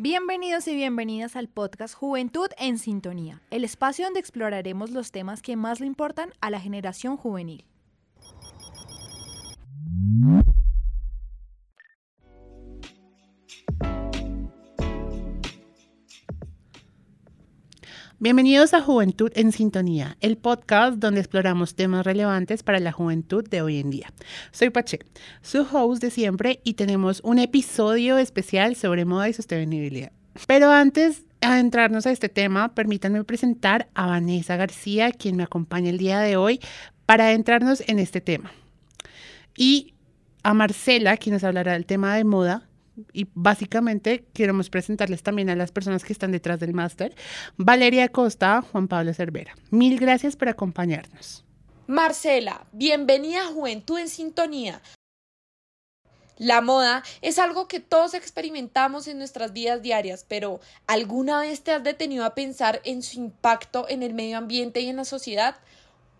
Bienvenidos y bienvenidas al podcast Juventud en Sintonía, el espacio donde exploraremos los temas que más le importan a la generación juvenil. Bienvenidos a Juventud en Sintonía, el podcast donde exploramos temas relevantes para la juventud de hoy en día. Soy Pache, su host de siempre, y tenemos un episodio especial sobre moda y sostenibilidad. Pero antes de adentrarnos a este tema, permítanme presentar a Vanessa García, quien me acompaña el día de hoy para adentrarnos en este tema. Y a Marcela, quien nos hablará del tema de moda, y básicamente queremos presentarles también a las personas que están detrás del máster, Valeria Costa, Juan Pablo Cervera. Mil gracias por acompañarnos. Marcela, bienvenida a Juventud en Sintonía. La moda es algo que todos experimentamos en nuestras vidas diarias, pero ¿alguna vez te has detenido a pensar en su impacto en el medio ambiente y en la sociedad?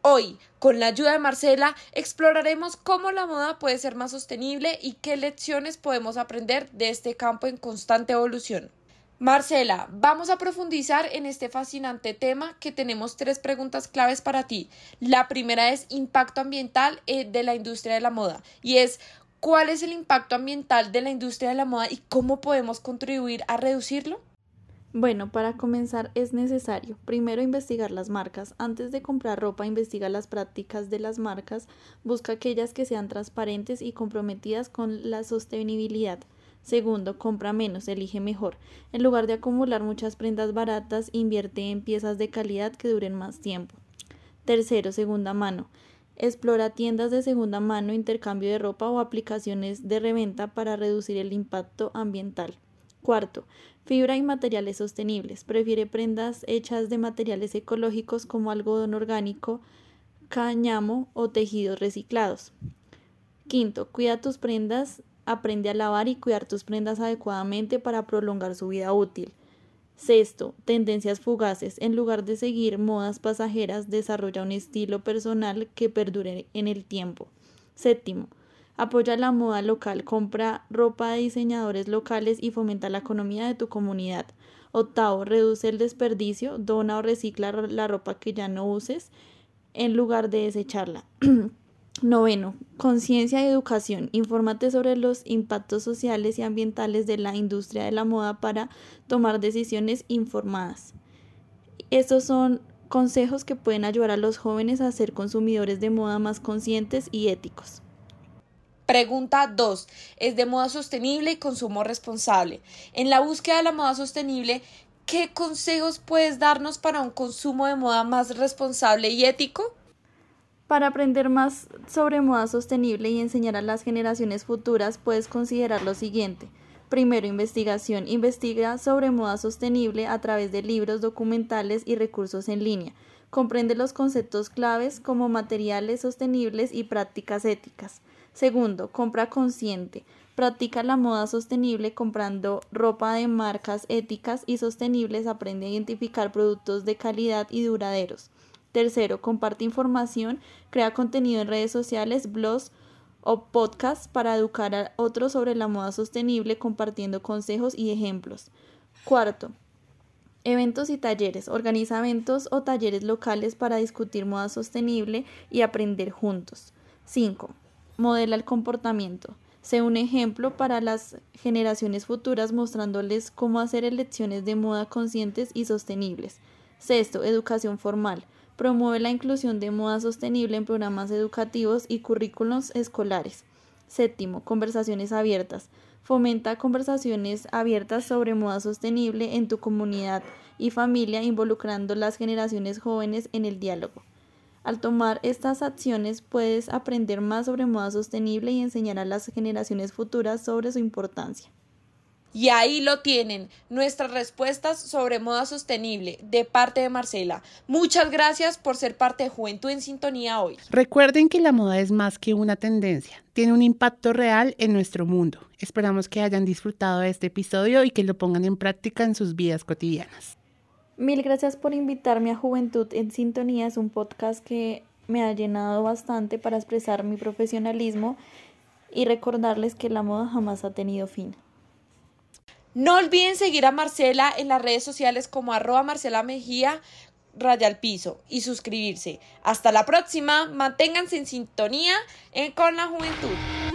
Hoy, con la ayuda de Marcela, exploraremos cómo la moda puede ser más sostenible y qué lecciones podemos aprender de este campo en constante evolución. Marcela, vamos a profundizar en este fascinante tema que tenemos tres preguntas claves para ti. La primera es impacto ambiental eh, de la industria de la moda y es ¿cuál es el impacto ambiental de la industria de la moda y cómo podemos contribuir a reducirlo? Bueno, para comenzar es necesario primero investigar las marcas. Antes de comprar ropa, investiga las prácticas de las marcas, busca aquellas que sean transparentes y comprometidas con la sostenibilidad. Segundo, compra menos, elige mejor. En lugar de acumular muchas prendas baratas, invierte en piezas de calidad que duren más tiempo. Tercero, segunda mano. Explora tiendas de segunda mano, intercambio de ropa o aplicaciones de reventa para reducir el impacto ambiental. Cuarto, fibra y materiales sostenibles. Prefiere prendas hechas de materiales ecológicos como algodón orgánico, cáñamo o tejidos reciclados. Quinto, cuida tus prendas, aprende a lavar y cuidar tus prendas adecuadamente para prolongar su vida útil. Sexto, tendencias fugaces. En lugar de seguir modas pasajeras, desarrolla un estilo personal que perdure en el tiempo. Séptimo, Apoya la moda local, compra ropa de diseñadores locales y fomenta la economía de tu comunidad. Octavo, reduce el desperdicio, dona o recicla la ropa que ya no uses en lugar de desecharla. Noveno, conciencia y educación. Infórmate sobre los impactos sociales y ambientales de la industria de la moda para tomar decisiones informadas. Estos son consejos que pueden ayudar a los jóvenes a ser consumidores de moda más conscientes y éticos. Pregunta 2. Es de moda sostenible y consumo responsable. En la búsqueda de la moda sostenible, ¿qué consejos puedes darnos para un consumo de moda más responsable y ético? Para aprender más sobre moda sostenible y enseñar a las generaciones futuras, puedes considerar lo siguiente. Primero, investigación. Investiga sobre moda sostenible a través de libros, documentales y recursos en línea. Comprende los conceptos claves como materiales sostenibles y prácticas éticas. Segundo, compra consciente. Practica la moda sostenible comprando ropa de marcas éticas y sostenibles. Aprende a identificar productos de calidad y duraderos. Tercero, comparte información. Crea contenido en redes sociales, blogs o podcasts para educar a otros sobre la moda sostenible compartiendo consejos y ejemplos. Cuarto, Eventos y talleres. Organiza eventos o talleres locales para discutir moda sostenible y aprender juntos. 5 modela el comportamiento. Sé un ejemplo para las generaciones futuras mostrándoles cómo hacer elecciones de moda conscientes y sostenibles. Sexto, educación formal. Promueve la inclusión de moda sostenible en programas educativos y currículos escolares. Séptimo, conversaciones abiertas. Fomenta conversaciones abiertas sobre moda sostenible en tu comunidad y familia involucrando las generaciones jóvenes en el diálogo. Al tomar estas acciones puedes aprender más sobre moda sostenible y enseñar a las generaciones futuras sobre su importancia. Y ahí lo tienen, nuestras respuestas sobre moda sostenible de parte de Marcela. Muchas gracias por ser parte de Juventud en Sintonía hoy. Recuerden que la moda es más que una tendencia, tiene un impacto real en nuestro mundo. Esperamos que hayan disfrutado de este episodio y que lo pongan en práctica en sus vidas cotidianas. Mil gracias por invitarme a Juventud en Sintonía. Es un podcast que me ha llenado bastante para expresar mi profesionalismo y recordarles que la moda jamás ha tenido fin. No olviden seguir a Marcela en las redes sociales como arroba Marcela Mejía raya al piso y suscribirse. Hasta la próxima, manténganse en sintonía con la juventud.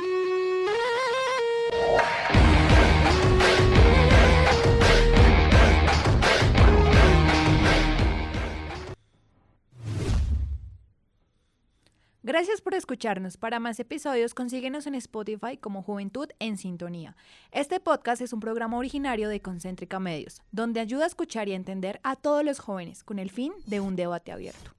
Gracias por escucharnos. Para más episodios, consíguenos en Spotify como Juventud en Sintonía. Este podcast es un programa originario de Concéntrica Medios, donde ayuda a escuchar y a entender a todos los jóvenes con el fin de un debate abierto.